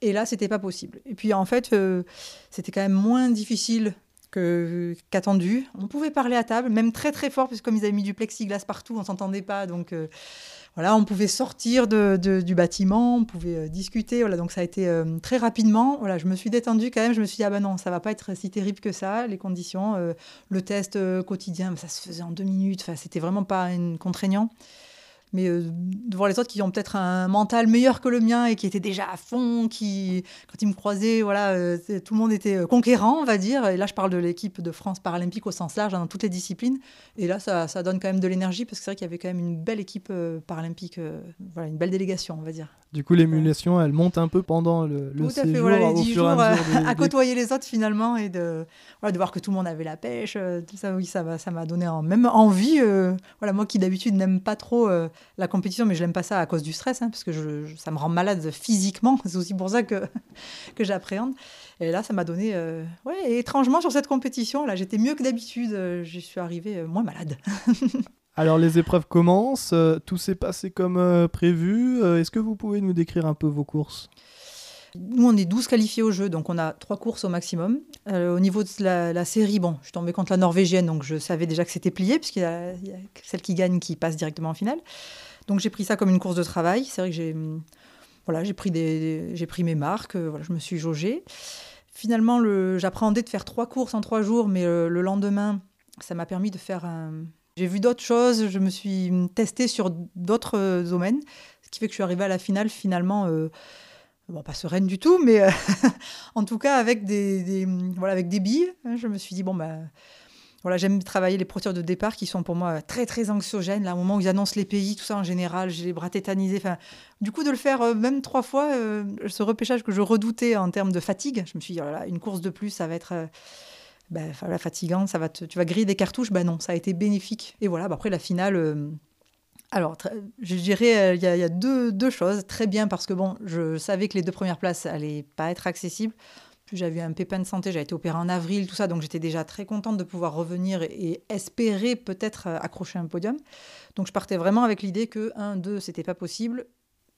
et là, c'était pas possible. Et puis en fait, euh, c'était quand même moins difficile qu'attendu. On pouvait parler à table, même très très fort, parce que comme ils avaient mis du plexiglas partout, on s'entendait pas. Donc euh, voilà, on pouvait sortir de, du bâtiment, on pouvait euh, discuter. Voilà, donc ça a été très rapidement. Voilà, je me suis détendue quand même. Je me suis dit ah ben non, ça va pas être si terrible que ça. Les conditions, le test quotidien, ça se faisait en deux minutes. Enfin, c'était vraiment pas une contraignant mais euh, de voir les autres qui ont peut-être un mental meilleur que le mien et qui étaient déjà à fond, qui, quand ils me croisaient, voilà, euh, tout le monde était euh, conquérant, on va dire. Et là, je parle de l'équipe de France paralympique au sens large, hein, dans toutes les disciplines. Et là, ça, ça donne quand même de l'énergie parce que c'est vrai qu'il y avait quand même une belle équipe paralympique, voilà, une belle délégation, on va dire. Du coup, l'émulation, elle monte un peu pendant le, le tout à fait, voilà, les 10 jours à, côtoyer les autres finalement et de, voilà, de voir que tout le monde avait la pêche. Tout ça, oui, ça m'a ça donné en, même envie. voilà, moi qui d'habitude n'aime pas trop la compétition, mais je n'aime pas ça à cause du stress, hein, parce que ça me rend malade physiquement. C'est aussi pour ça que, que j'appréhende. Et là, ça m'a donné. Euh, ouais, étrangement, sur cette compétition, là, j'étais mieux que d'habitude. Euh, je suis arrivée euh, moins malade. Alors, les épreuves commencent. tout s'est passé comme prévu. Est-ce que vous pouvez nous décrire un peu vos courses? Nous, on est 12 qualifiés au jeu, donc on a trois courses au maximum. au niveau de la, série, bon, je suis tombée contre la Norvégienne, donc je savais déjà que c'était plié, puisqu'il y, a celle qui gagne qui passe directement en finale. Donc j'ai pris ça comme une course de travail. C'est vrai que j'ai voilà, pris, mes marques, euh, voilà, je me suis jaugée. Finalement, j'appréhendais de faire trois courses en trois jours, mais euh, le, lendemain, ça m'a permis de faire un... J'ai vu d'autres choses, je me suis testée sur d'autres euh, domaines, ce qui fait que je suis arrivée à la finale finalement, pas sereine du tout, mais en tout cas avec des, voilà, avec des billes. Hein, je me suis dit, bon, bah, voilà, j'aime travailler les procédures de départ qui sont pour moi très très anxiogènes. Là, moment où ils annoncent les pays, tout ça en général, j'ai les bras tétanisés. Du coup, de le faire euh, même trois fois, euh, ce repêchage que je redoutais en termes de fatigue, je me suis dit, oh une course de plus, ça va être euh, ben, fatigant, ça va tu vas griller des cartouches. Ben non, ça a été bénéfique. Et voilà, bah, après la finale. Alors, je dirais, il y a, deux, choses. Très bien, parce que bon, je savais que les deux premières places n'allaient pas être accessibles j'avais un pépin de santé, j'ai été opérée en avril, tout ça, donc j'étais déjà très contente de pouvoir revenir et, espérer peut-être euh, accrocher un podium. Donc je partais vraiment avec l'idée que 1, 2, c'était pas possible,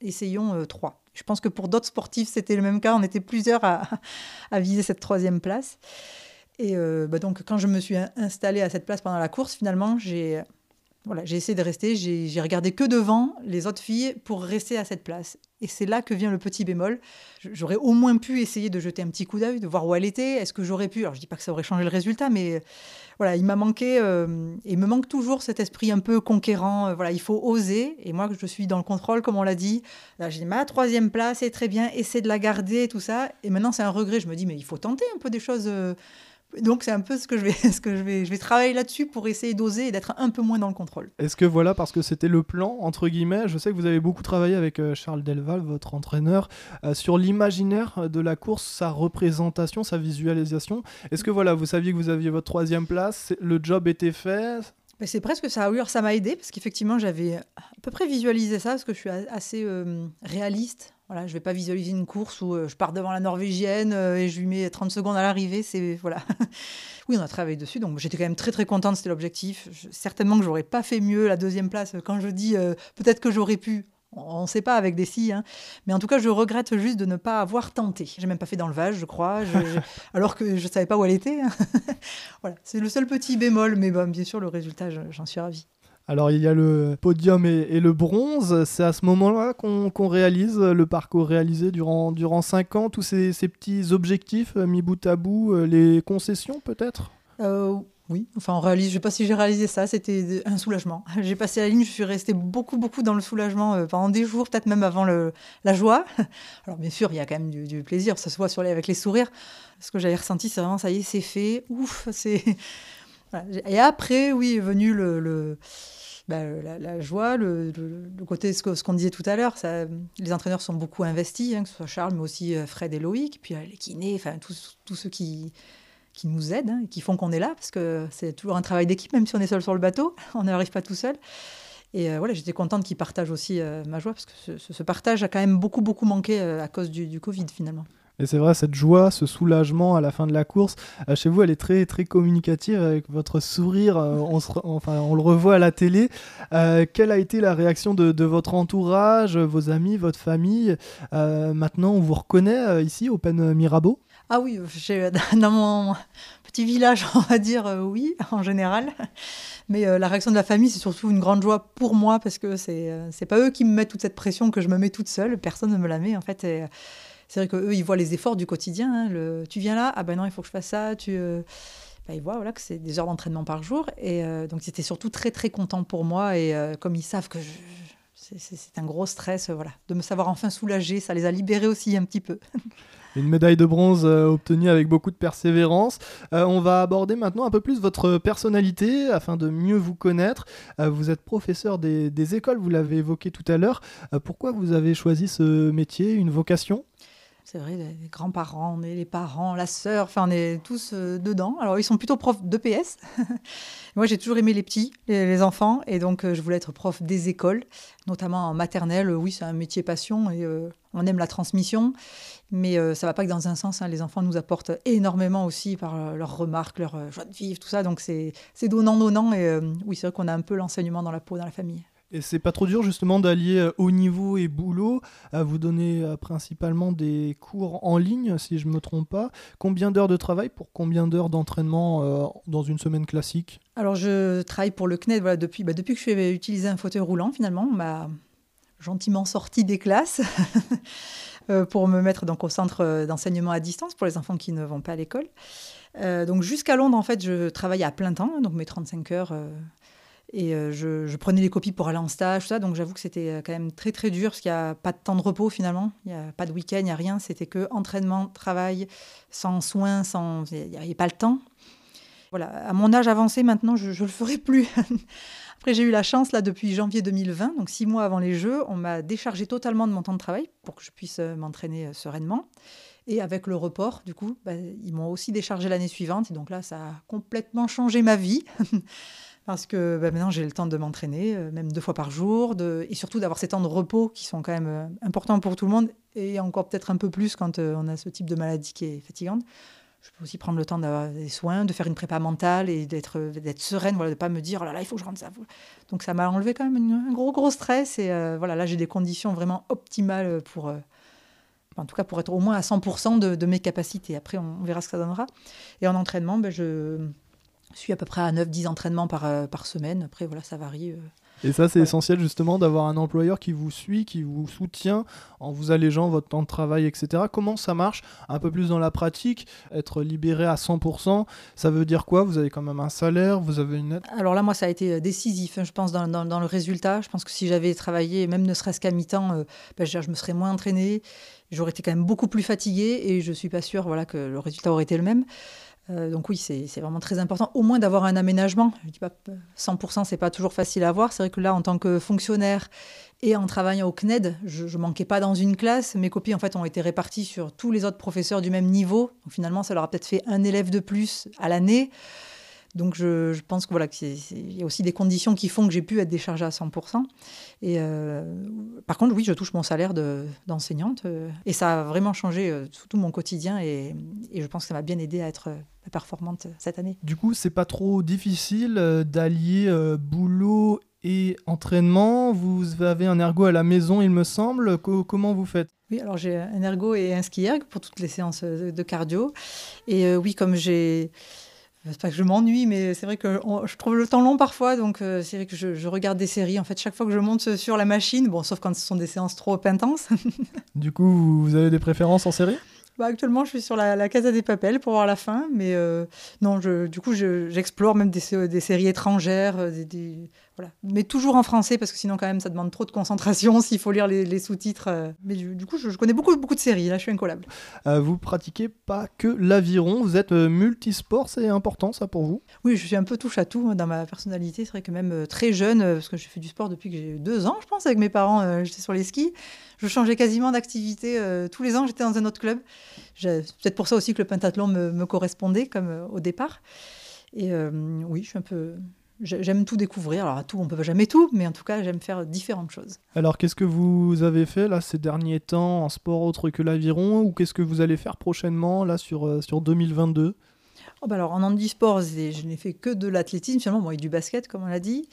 essayons 3. Euh, je pense que pour d'autres sportifs, c'était le même cas, on était plusieurs à, viser cette troisième place. Et euh, bah donc quand je me suis installée à cette place pendant la course, finalement, j'ai voilà, j'ai essayé de rester, j'ai regardé que devant les autres filles pour rester à cette place. Et c'est là que vient le petit bémol. J'aurais au moins pu essayer de jeter un petit coup d'œil, de voir où elle était. Est-ce que j'aurais pu Alors je dis pas que ça aurait changé le résultat, mais voilà, il m'a manqué euh, et il me manque toujours cet esprit un peu conquérant. Euh, voilà, il faut oser. Et moi, je suis dans le contrôle, comme on l'a dit. Là, j'ai ma troisième place, et très bien, essayer de la garder, tout ça. Et maintenant, c'est un regret. Je me dis, mais il faut tenter un peu des choses. Euh, Donc c'est un peu ce que je vais, ce que je vais, je vais travailler là-dessus pour essayer d'oser et d'être un peu moins dans le contrôle. Est-ce que voilà, parce que c'était le plan, entre guillemets, je sais que vous avez beaucoup travaillé avec euh, Charles Delval, votre entraîneur, euh, sur l'imaginaire de la course, sa représentation, sa visualisation. Est-ce que voilà, vous saviez que vous aviez votre troisième place, le job était fait? C'est presque ça. Oui, ça m'a aidé parce qu'effectivement, j'avais à peu près visualisé ça parce que je suis assez euh, réaliste voilà, je vais pas visualiser une course où euh, je pars devant la Norvégienne euh, et je lui mets 30 secondes à l'arrivée. C'est voilà. oui, on a travaillé dessus, donc j'étais quand même très très contente. C'était l'objectif. certainement que j'aurais pas fait mieux la deuxième place. Quand je dis euh, peut-être que j'aurais pu, on ne sait pas avec des si, hein. mais en tout cas, je regrette juste de ne pas avoir tenté. J'ai même pas fait d'enlevage, je crois, alors que je savais pas où elle était. Hein. voilà, c'est le seul petit bémol, mais bon, bien sûr, le résultat, j'en suis ravie. Alors il y a le podium et, le bronze. C'est à ce moment-là qu'on réalise le parcours réalisé durant, durant 5 ans, tous ces, petits objectifs euh, mis bout à bout, euh, les concessions peut-être? Euh, oui, enfin on réalise, je ne sais pas si j'ai réalisé ça, c'était un soulagement. J'ai passé la ligne, je suis restée beaucoup, beaucoup dans le soulagement pendant des jours, peut-être même avant la joie. Alors bien sûr, il y a quand même du, plaisir, ça se voit sur les, avec les sourires. Ce que j'avais ressenti, c'est vraiment, ça y est, c'est fait, ouf, c'est... Et après, oui, est venu le bah, la, joie, le, côté, ce, qu'on disait tout à l'heure, les entraîneurs sont beaucoup investis, hein, que ce soit Charles, mais aussi euh, Fred et Loïc, puis euh, les kinés, enfin tous, ceux qui, qui nous aident hein, qui font qu'on est là, parce que c'est toujours un travail d'équipe, même si on est seul sur le bateau, on n'arrive pas tout seul. Et euh, voilà, j'étais contente qu'ils partagent aussi ma joie, parce que ce, partage a quand même beaucoup, beaucoup manqué à cause du Covid finalement. Et c'est vrai, cette joie, ce soulagement à la fin de la course, euh, chez vous, elle est très, très communicative avec votre sourire. Euh, on, le revoit à la télé. Euh, quelle a été la réaction de, votre entourage, vos amis, votre famille? Maintenant, on vous reconnaît ici, Open Mirabeau? Ah oui, dans mon petit village, on va dire oui, en général. Mais la réaction de la famille, c'est surtout une grande joie pour moi parce que c'est c'est pas eux qui me mettent toute cette pression que je me mets toute seule. Personne ne me la met en fait. C'est vrai qu'eux, ils voient les efforts du quotidien. Hein, tu viens là, ah ben non, il faut que je fasse ça. Euh, bah, ils voient voilà, que c'est des heures d'entraînement par jour. Et euh, donc, c'était surtout très, très content pour moi. Et euh, comme ils savent que c'est un gros stress, voilà, de me savoir enfin soulagée, ça les a libérés aussi un petit peu. Une médaille de bronze obtenue avec beaucoup de persévérance. on va aborder maintenant un peu plus votre personnalité afin de mieux vous connaître. vous êtes professeur des écoles, vous l'avez évoqué tout à l'heure. pourquoi vous avez choisi ce métier, une vocation? C'est vrai, les grands-parents, les parents, la sœur, enfin on est tous euh, dedans. Alors ils sont plutôt profs d'EPS. Moi j'ai toujours aimé les petits, les, enfants, et donc euh, je voulais être prof des écoles, notamment en maternelle. Oui, c'est un métier passion et euh, on aime la transmission, mais ça va pas que dans un sens. Hein. Les enfants nous apportent énormément aussi par leurs remarques, leur joie de vivre, tout ça. Donc c'est donnant-donnant, et oui, c'est vrai qu'on a un peu l'enseignement dans la peau, dans la famille. Et c'est pas trop dur justement d'allier euh, haut niveau et boulot. À vous donner euh, principalement des cours en ligne, si je me trompe pas. Combien d'heures de travail pour combien d'heures d'entraînement euh, dans une semaine classique? Alors je travaille pour le CNED voilà, depuis, bah, depuis que je fais utiliser un fauteuil roulant finalement. On m'a gentiment sorti des classes pour me mettre donc au centre d'enseignement à distance pour les enfants qui ne vont pas à l'école. donc jusqu'à Londres, en fait, je travaille à plein temps, donc mes 35 heures et euh, je, prenais les copies pour aller en stage, tout ça. Donc j'avoue que c'était euh, quand même très très dur parce qu'il n'y a pas de temps de repos finalement. Il n'y a pas de week-end, il n'y a rien. C'était que entraînement, travail, sans soins, sans... il n'y avait pas le temps. Voilà, à mon âge avancé maintenant, je ne le ferai plus. Après, j'ai eu la chance, là, depuis janvier 2020, donc six mois avant les Jeux, on m'a déchargé totalement de mon temps de travail pour que je puisse euh, m'entraîner sereinement. Et avec le report, du coup, bah, ils m'ont aussi déchargé l'année suivante. Et donc là, ça a complètement changé ma vie. parce que bah, maintenant j'ai le temps de m'entraîner, euh, même deux fois par jour, de, et surtout d'avoir ces temps de repos qui sont quand même euh, importants pour tout le monde, et encore peut-être un peu plus quand euh, on a ce type de maladie qui est fatigante. Je peux aussi prendre le temps d'avoir des soins, de faire une prépa mentale et d'être sereine, voilà, de pas me dire oh là là il faut que je rentre ça. Donc ça m'a enlevé quand même un gros gros stress et voilà là j'ai des conditions vraiment optimales pour en tout cas pour être au moins à 100% de, mes capacités. Après, on, verra ce que ça donnera. Et en entraînement, ben, je, je suis à peu près à 9-10 entraînements par, euh, par semaine. Après, voilà, ça varie. Euh. Et ça, c'est essentiel justement d'avoir un employeur qui vous suit, qui vous soutient en vous allégeant votre temps de travail, etc. Comment ça marche Un peu plus dans la pratique, être libéré à 100%, ça veut dire quoi? Vous avez quand même un salaire, vous avez une aide? Alors là, moi, ça a été euh, décisif, hein, je pense, dans, dans, le résultat. Je pense que si j'avais travaillé, même ne serait-ce qu'à mi-temps, ben, je, je, me serais moins entraîné. J'aurais été quand même beaucoup plus fatiguée et je ne suis pas sûre voilà, que le résultat aurait été le même. Euh, donc oui, c'est vraiment très important, au moins d'avoir un aménagement. Je dis pas 100%, c'est pas toujours facile à avoir. C'est vrai que là, en tant que fonctionnaire et en travaillant au CNED, je, ne manquais pas dans une classe. Mes copies en fait ont été réparties sur tous les autres professeurs du même niveau. Finalement, ça leur a peut-être fait un élève de plus à l'année. Donc je, pense que voilà, qu'il y a aussi des conditions qui font que j'ai pu être déchargée à 100%. Et euh, par contre, oui, je touche mon salaire d'enseignante euh, et ça a vraiment changé euh, tout mon quotidien et, je pense que ça m'a bien aidé à être performante cette année. Du coup, c'est pas trop difficile d'allier boulot et entraînement. Vous avez un ergo à la maison, il me semble. comment vous faites? Oui, alors j'ai un ergo et un ski erg pour toutes les séances de cardio. Et oui, comme j'ai c'est pas que je m'ennuie, mais c'est vrai que je trouve le temps long parfois, donc euh, c'est vrai que je, regarde des séries. En fait, chaque fois que je monte sur la machine, bon, sauf quand ce sont des séances trop intenses. du coup, vous avez des préférences en série? Bah, Actuellement, je suis sur la, la Casa des Papels pour voir la fin, mais euh, non, je, du coup, j'explore même des, des, séries étrangères, euh, des, mais toujours en français, parce que sinon, quand même, ça demande trop de concentration s'il faut lire les, sous-titres. Euh. Mais du, coup, je, connais beaucoup, beaucoup de séries. Là, je suis incollable. Euh, vous pratiquez pas que l'aviron, vous êtes euh, multisport, c'est important ça pour vous? Oui, je suis un peu touche à tout hein, dans ma personnalité. C'est vrai que même très jeune, parce que j'ai fait du sport depuis que j'ai deux ans, je pense, avec mes parents, j'étais sur les skis. Je changeais quasiment d'activité tous les ans, j'étais dans un autre club. C'est peut-être pour ça aussi que le pentathlon me, me correspondait comme au départ. Et oui, je suis un peu, J'aime tout découvrir. Alors, à tout, on peut jamais tout, mais en tout cas, j'aime faire différentes choses. Alors, qu'est-ce que vous avez fait là ces derniers temps en sport autre que l'aviron ou qu'est-ce que vous allez faire prochainement là sur, euh, sur 2022 oh bah alors, en handisport, je n'ai fait que de l'athlétisme finalement, bon, et du basket, comme on l'a dit.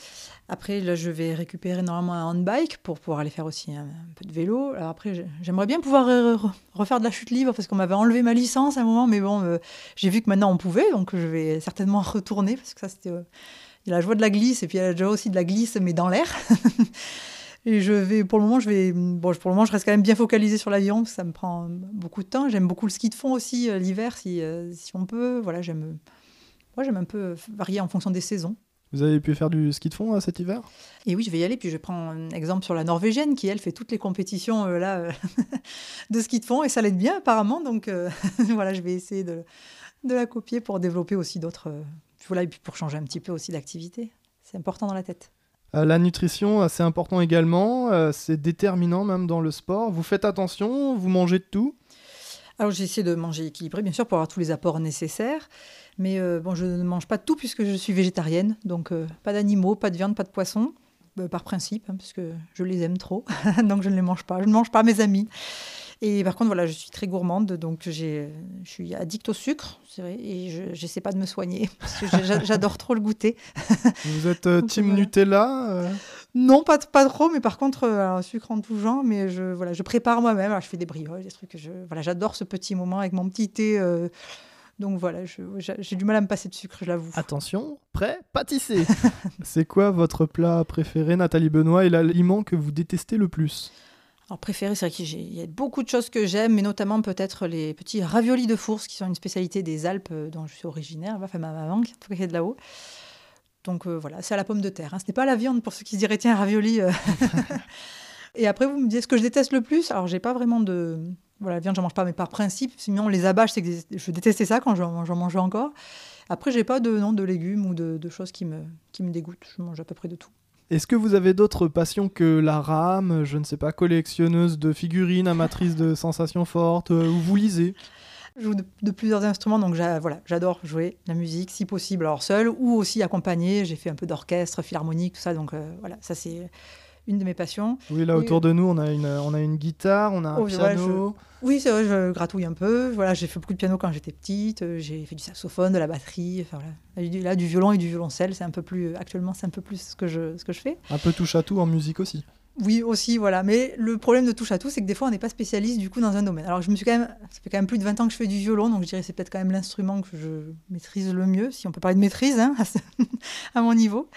Après, là, je vais récupérer normalement un handbike pour pouvoir aller faire aussi un, peu de vélo. Alors après, j'aimerais bien pouvoir refaire de la chute libre parce qu'on m'avait enlevé ma licence à un moment, mais bon, euh, j'ai vu que maintenant on pouvait, donc je vais certainement retourner parce que ça, c'était. Euh, il y a la joie de la glisse et puis il y a la joie aussi de la glisse, mais dans l'air. et je vais, pour le moment, je vais, bon, pour le moment, je reste quand même bien focalisée sur l'avion parce que ça me prend beaucoup de temps. J'aime beaucoup le ski de fond aussi euh, l'hiver, si, euh, si on peut. Voilà, j'aime, moi, j'aime un peu varier en fonction des saisons. Vous avez pu faire du ski de fond cet hiver? Et oui, je vais y aller. Puis je prends un exemple sur la Norvégienne qui, elle, fait toutes les compétitions euh, là de ski de fond et ça l'aide bien apparemment. Donc voilà, je vais essayer de, de, la copier pour développer aussi d'autres voilà, et puis pour changer un petit peu aussi d'activité. C'est important dans la tête. Euh, la nutrition, c'est important également. Euh, c'est déterminant même dans le sport. Vous faites attention, vous mangez de tout? Alors j'essaie de manger équilibré, bien sûr, pour avoir tous les apports nécessaires. Mais euh, bon, je ne mange pas tout puisque je suis végétarienne. Donc pas d'animaux, pas de viande, pas de poisson. par principe, hein, parce que je les aime trop. donc je ne les mange pas. Je ne mange pas mes amis. Et par contre, voilà, je suis très gourmande, donc je suis addict au sucre, c'est vrai, et je n'essaie pas de me soigner, parce que j'adore trop le goûter. Vous êtes euh, team Nutella euh? Non, pas, pas trop, mais par contre, euh, sucre en tout genre, mais je, voilà, je prépare moi-même, je fais des brioches, des trucs que je... Voilà, j'adore ce petit moment avec mon petit thé. Donc voilà, j'ai du mal à me passer de sucre, je l'avoue. Attention, prêt, pâtisser. C'est quoi votre plat préféré, Nathalie Benoît, et l'aliment que vous détestez le plus? Alors préféré, c'est vrai qu'il y a beaucoup de choses que j'aime, mais notamment peut-être les petits raviolis de fource, qui sont une spécialité des Alpes euh, dont je suis originaire, enfin ma maman, en tout cas de là-haut. Donc euh, voilà, c'est à la pomme de terre. Hein. Ce n'est pas la viande pour ceux qui se diraient, tiens, ravioli. Euh. Et après, vous me dites ce que je déteste le plus. Alors, j'ai pas vraiment de. Voilà, la viande, j'en mange pas, mais par principe. Sinon, les c'est que je détestais ça quand j'en mangeais encore. Après, j'ai pas de, non, de légumes ou de, de, choses qui me, qui me dégoûtent. Je mange à peu près de tout. Est-ce que vous avez d'autres passions que la rame, je ne sais pas, collectionneuse de figurines, amatrice de sensations fortes, euh, ou vous lisez? Je joue de, plusieurs instruments, donc voilà, j'adore jouer la musique, si possible, alors seul ou aussi accompagné. J'ai fait un peu d'orchestre, philharmonique, tout ça, donc euh, voilà, ça c'est une de mes passions. Oui, là autour de nous, on a une, on a une guitare, on a un oh, piano. Oui, c'est vrai, je gratouille un peu. Voilà, j'ai fait beaucoup de piano quand j'étais petite. Euh, j'ai fait du saxophone, de la batterie. Enfin, voilà. Là, du violon et du violoncelle, c'est un peu plus. Actuellement, c'est un peu plus ce que je, ce que je fais. Un peu touche à tout en musique aussi. Oui, aussi, voilà. Mais le problème de touche à tout, c'est que des fois, on n'est pas spécialiste du coup dans un domaine. Alors, je me suis quand même, ça fait quand même plus de 20 ans que je fais du violon, donc je dirais que c'est peut-être quand même l'instrument que je maîtrise le mieux, si on peut parler de maîtrise hein, à mon niveau.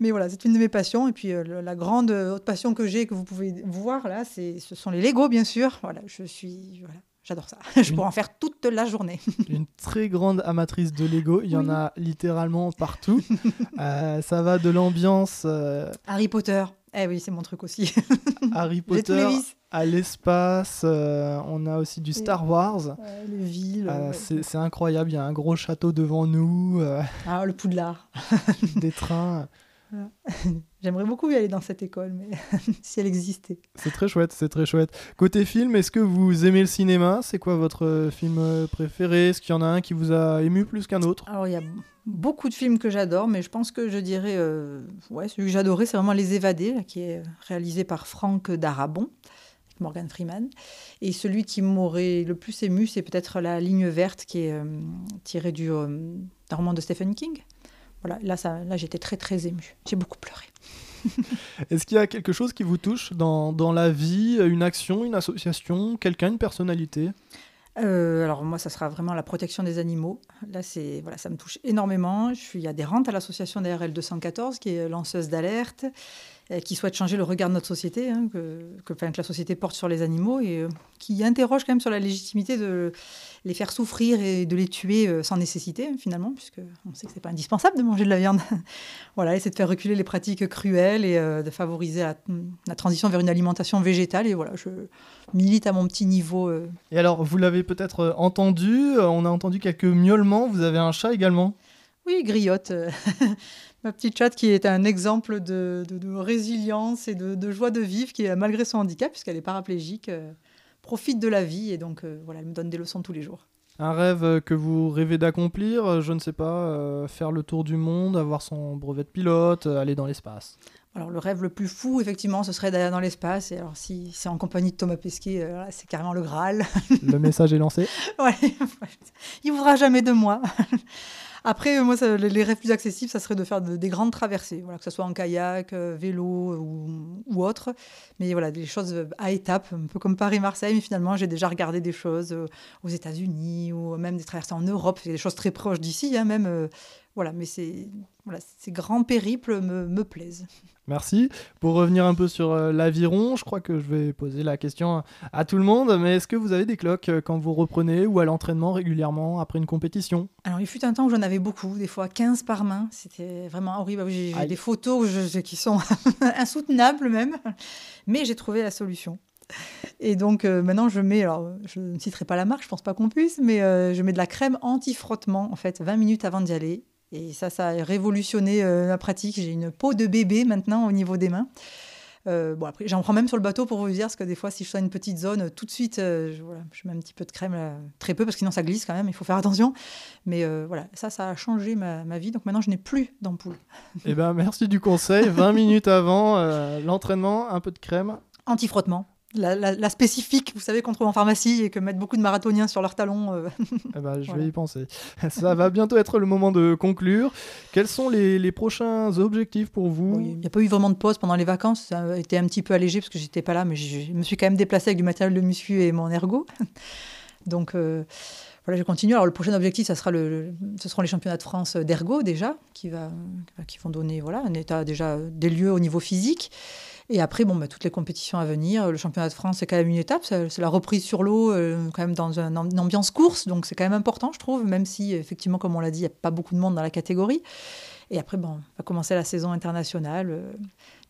Mais voilà, c'est une de mes passions. Et puis, euh, la grande autre passion que j'ai, que vous pouvez voir là, c'est, ce sont les Lego, bien sûr. Voilà, je suis, voilà, J'adore ça. Je pourrais en faire toute la journée. Une très grande amatrice de Lego. Il y en a littéralement partout. Euh, ça va de l'ambiance. Euh, Harry Potter. Eh oui, c'est mon truc aussi. Harry Potter. à l'espace. euh, on a aussi du Star Wars. Ouais, les villes. Euh, ouais. c'est c'est incroyable. Il y a un gros château devant nous, euh, Ah, le Poudlard. des trains. J'aimerais beaucoup y aller dans cette école, mais si elle existait. C'est très chouette, c'est très chouette. Côté film, est-ce que vous aimez le cinéma? C'est quoi votre euh, film euh, préféré? Est-ce qu'il y en a un qui vous a ému plus qu'un autre? Alors, il y a beaucoup de films que j'adore, mais je pense que je dirais. euh, ouais, celui que j'adorais, c'est vraiment Les Évadés, là, qui est réalisé par Franck Darabon, avec Morgan Freeman. Et celui qui m'aurait le plus ému, c'est peut-être La Ligne Verte, qui est euh, tiré du euh, d'un roman de Stephen King. Voilà, là, ça, là j'étais très, très émue. J'ai beaucoup pleuré. Est-ce qu'il y a quelque chose qui vous touche dans, dans la vie Une action, une association, quelqu'un, une personnalité? Euh, alors moi, ça sera vraiment la protection des animaux. Là, c'est voilà, ça me touche énormément. Je suis adhérente à l'association DRL 214, qui est lanceuse d'alerte, euh, qui souhaite changer le regard de notre société, hein, que, que, enfin, que la société porte sur les animaux et euh, qui interroge quand même sur la légitimité de les faire souffrir et de les tuer euh, sans nécessité finalement, puisque on sait que c'est pas indispensable de manger de la viande. voilà, et c'est de faire reculer les pratiques cruelles et euh, de favoriser la, la transition vers une alimentation végétale. Et voilà, je milite à mon petit niveau. euh, Et alors, vous l'avez peut-être euh, entendu, euh, on a entendu quelques miaulements, vous avez un chat également? Oui, Griotte, euh, ma petite chatte qui est un exemple de, de- de résilience et de, de joie de vivre, qui, malgré son handicap, puisqu'elle est paraplégique, euh, profite de la vie et donc euh, voilà, elle me donne des leçons tous les jours. Un rêve euh, que vous rêvez d'accomplir, je ne sais pas, euh, faire le tour du monde, avoir son brevet de pilote, aller dans l'espace. Alors le rêve le plus fou, effectivement, ce serait d'aller dans l'espace. Et alors si c'est en compagnie de Thomas Pesquet, euh, c'est carrément le Graal. Le message est lancé. Ouais, il voudra jamais de moi. Après, euh, moi, les rêves plus accessibles, ça serait de faire de- des grandes traversées, voilà, que ce soit en kayak, euh, vélo ou, ou autre. Mais voilà, des choses euh, à étapes, un peu comme Paris-Marseille. Mais finalement, j'ai déjà regardé des choses euh, aux États-Unis ou même des traversées en Europe. C'est des choses très proches d'ici, hein, même. euh, voilà, mais voilà, ces grands périples me plaisent. Merci. Pour revenir un peu sur euh, l'aviron, je crois que je vais poser la question à, à tout le monde, mais est-ce que vous avez des cloques euh, quand vous reprenez ou à l'entraînement régulièrement après une compétition? Alors, il fut un temps où j'en avais beaucoup, des fois 15 par main. C'était vraiment horrible. J'ai des photos je- qui sont insoutenables même. Mais j'ai trouvé la solution. Et donc, euh, maintenant, je mets, alors, je ne citerai pas la marque, je pense pas qu'on puisse, mais euh, je mets de la crème anti-frottement, en fait, 20 minutes avant d'y aller. Et ça, ça a révolutionné euh, la pratique. J'ai une peau de bébé maintenant au niveau des mains. Euh, bon, après, j'en prends même sur le bateau pour vous dire, parce que des fois, si je sens une petite zone, euh, tout de suite, euh, je, voilà, je mets un petit peu de crème, là, très peu, parce que sinon ça glisse quand même, il faut faire attention. Mais euh, voilà, ça, ça a changé ma, ma vie. Donc maintenant, je n'ai plus d'ampoule. Eh ben, merci du conseil. 20 minutes avant euh, l'entraînement, un peu de crème. Anti-frottement. La, la- la spécifique, vous savez, qu'on trouve en pharmacie et que mettent beaucoup de marathoniens sur leurs talons. euh. Eh ben, je Voilà. vais y penser. Ça va bientôt être le moment de conclure. Quels sont les, les prochains objectifs pour vous Il n'y a pas eu vraiment de pause pendant les vacances. Ça a été un petit peu allégé parce que j'étais pas là, mais je, je me suis quand même déplacée avec du matériel de muscu et mon ergo. Donc euh, voilà, je continue. Alors le prochain objectif, ça sera le- ce seront les championnats de France d'ergo déjà, qui, va, qui vont donner voilà, un état déjà des lieux au niveau physique. Et après, bon, bah, toutes les compétitions à venir. Le championnat de France, c'est quand même une étape. C'est la reprise sur l'eau, euh, quand même dans un- une ambiance course. Donc, c'est quand même important, je trouve, même si, effectivement, comme on l'a dit, il n'y a pas beaucoup de monde dans la catégorie. Et après, bon, va commencer la saison internationale. euh,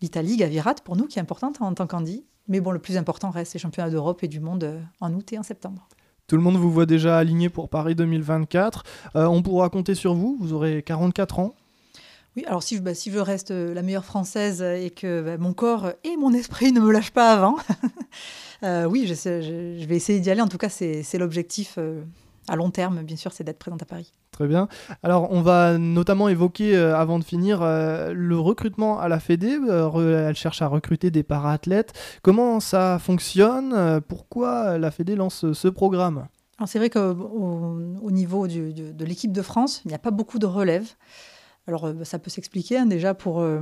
L'Italie, Gavirat, pour nous, qui est importante en tant qu'Andy. Mais bon, le plus important reste les championnats d'Europe et du monde euh, en août et en septembre. Tout le monde vous voit déjà aligné pour Paris 2024. Euh, on pourra compter sur vous. Vous aurez 44 ans. Oui, alors si je, bah, si je reste euh, la meilleure française et que bah, mon corps et mon esprit ne me lâchent pas avant, euh, oui, je, sais- je- je vais essayer d'y aller. En tout cas, c'est l'objectif euh, à long terme, bien sûr, c'est d'être présente à Paris. Très bien. Alors, on va notamment évoquer, euh, avant de finir, euh, le recrutement à la Fédé. Euh, elle cherche à recruter des para-athlètes. Comment ça fonctionne Euh, Pourquoi la Fédé lance ce- programme? Alors c'est vrai qu'au au niveau du- du- de l'équipe de France, il n'y a pas beaucoup de relève. Alors euh, ça peut s'expliquer hein, déjà pour... euh,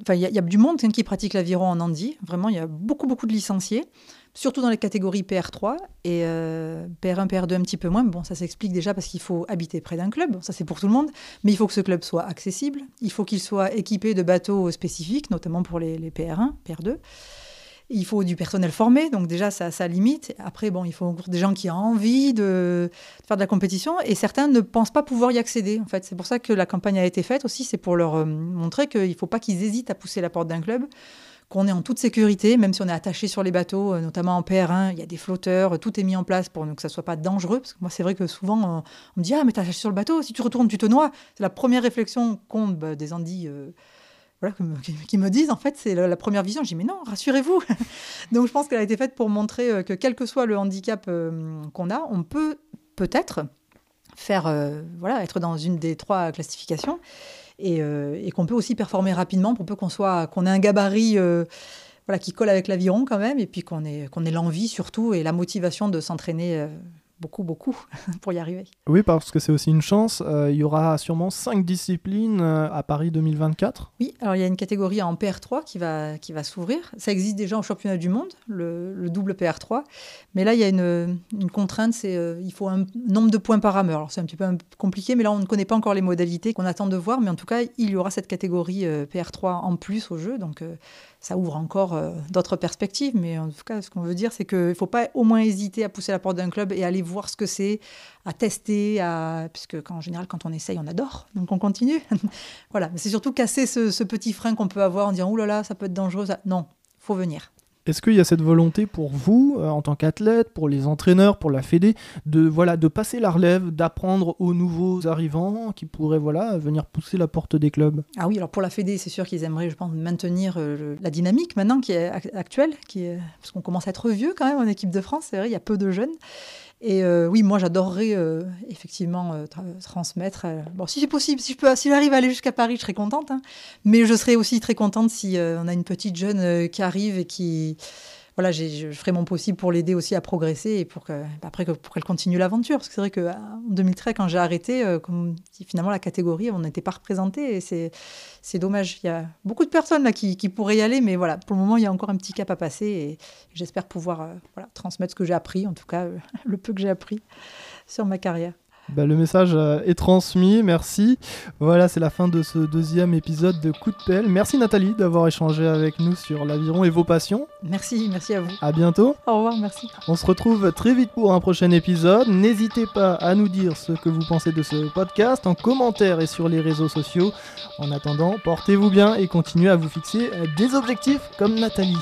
Enfin, il y, a- du monde hein, qui pratique l'aviron en Andy. Vraiment, il y a beaucoup, beaucoup de licenciés, surtout dans les catégories PR3 et euh, PR1, PR2 un petit peu moins. Bon, ça s'explique déjà parce qu'il faut habiter près d'un club. Ça, c'est pour tout le monde. Mais il faut que ce club soit accessible. Il faut qu'il soit équipé de bateaux spécifiques, notamment pour les, les PR1, PR2. Il faut du personnel formé, donc déjà ça, ça limite. Après, bon, il faut des gens qui ont envie de faire de la compétition et certains ne pensent pas pouvoir y accéder. En fait, c'est pour ça que la campagne a été faite aussi, c'est pour leur euh, montrer qu'il ne faut pas qu'ils hésitent à pousser la porte d'un club, qu'on est en toute sécurité, même si on est attaché sur les bateaux, notamment en PR1, il y a des flotteurs, tout est mis en place pour que ça soit pas dangereux. Parce que moi, c'est vrai que souvent, on, me dit Ah, mais t'es attaché sur le bateau, si tu retournes, tu te noies. C'est la première réflexion qu'ont bah, des Andis voilà, qui, me disent, en fait, c'est la, première vision. Je dis, mais non, rassurez-vous. Donc, je pense qu'elle a été faite pour montrer euh, que quel que soit le handicap euh, qu'on a, on peut peut-être faire, euh, voilà, être dans une des trois classifications et, qu'on peut aussi performer rapidement pour qu'on soit, qu'on ait un gabarit voilà, qui colle avec l'aviron quand même, et puis qu'on ait, qu'on ait l'envie surtout et la motivation de s'entraîner beaucoup, beaucoup pour y arriver. Oui, parce que c'est aussi une chance. Euh, il y aura sûrement cinq disciplines euh, à Paris 2024. Oui, alors il y a une catégorie en PR3 qui va, qui va s'ouvrir. Ça existe déjà au championnat du monde, le, double PR3. Mais là, il y a une, une contrainte, c'est euh, il faut un nombre de points par rameur. Alors c'est un petit peu compliqué, mais là, on ne connaît pas encore les modalités qu'on attend de voir. Mais en tout cas, il y aura cette catégorie PR3 en plus au jeu. Donc ça ouvre encore euh, d'autres perspectives. Mais en tout cas, ce qu'on veut dire, c'est qu'il ne faut pas au moins hésiter à pousser la porte d'un club et aller voir ce que c'est, à tester, à... puisque en général, quand on essaye, on adore. Donc on continue. voilà. Mais c'est surtout casser ce, petit frein qu'on peut avoir en disant, Ouh là là, ça peut être dangereux. Ça... Non, faut venir. Est-ce qu'il y a cette volonté pour vous, euh, en tant qu'athlète, pour les entraîneurs, pour la Fédé, de, voilà, de passer la relève, d'apprendre aux nouveaux arrivants qui pourraient voilà, venir pousser la porte des clubs? Ah oui, alors pour la Fédé, c'est sûr qu'ils aimeraient, je pense, maintenir euh, la dynamique maintenant qui est actuelle, qui est, parce qu'on commence à être vieux quand même en équipe de France, c'est vrai, il y a peu de jeunes. Et euh, oui, moi, j'adorerais euh, effectivement euh, transmettre. bon, si c'est possible, si je peux, si j'arrive à aller jusqu'à Paris, je serais contente. Hein. Mais je serais aussi très contente si on a une petite jeune qui arrive et qui voilà, je ferai mon possible pour l'aider aussi à progresser et pour que, après pour qu'elle continue l'aventure. Parce que c'est vrai qu'en 2013, quand j'ai arrêté, euh, finalement la catégorie, on n'était pas représenté et c'est dommage. Il y a beaucoup de personnes là qui, qui, pourraient y aller, mais voilà, pour le moment, il y a encore un petit cap à passer et j'espère pouvoir euh, voilà, transmettre ce que j'ai appris, en tout cas euh, le peu que j'ai appris sur ma carrière. Bah, le message euh, est transmis, merci. Voilà, c'est la fin de ce deuxième épisode de Coup de pelle. Merci Nathalie d'avoir échangé avec nous sur l'aviron et vos passions. Merci, merci à vous. À bientôt. Au revoir, merci. On se retrouve très vite pour un prochain épisode. N'hésitez pas à nous dire ce que vous pensez de ce podcast en commentaire et sur les réseaux sociaux. En attendant, portez-vous bien et continuez à vous fixer des objectifs comme Nathalie.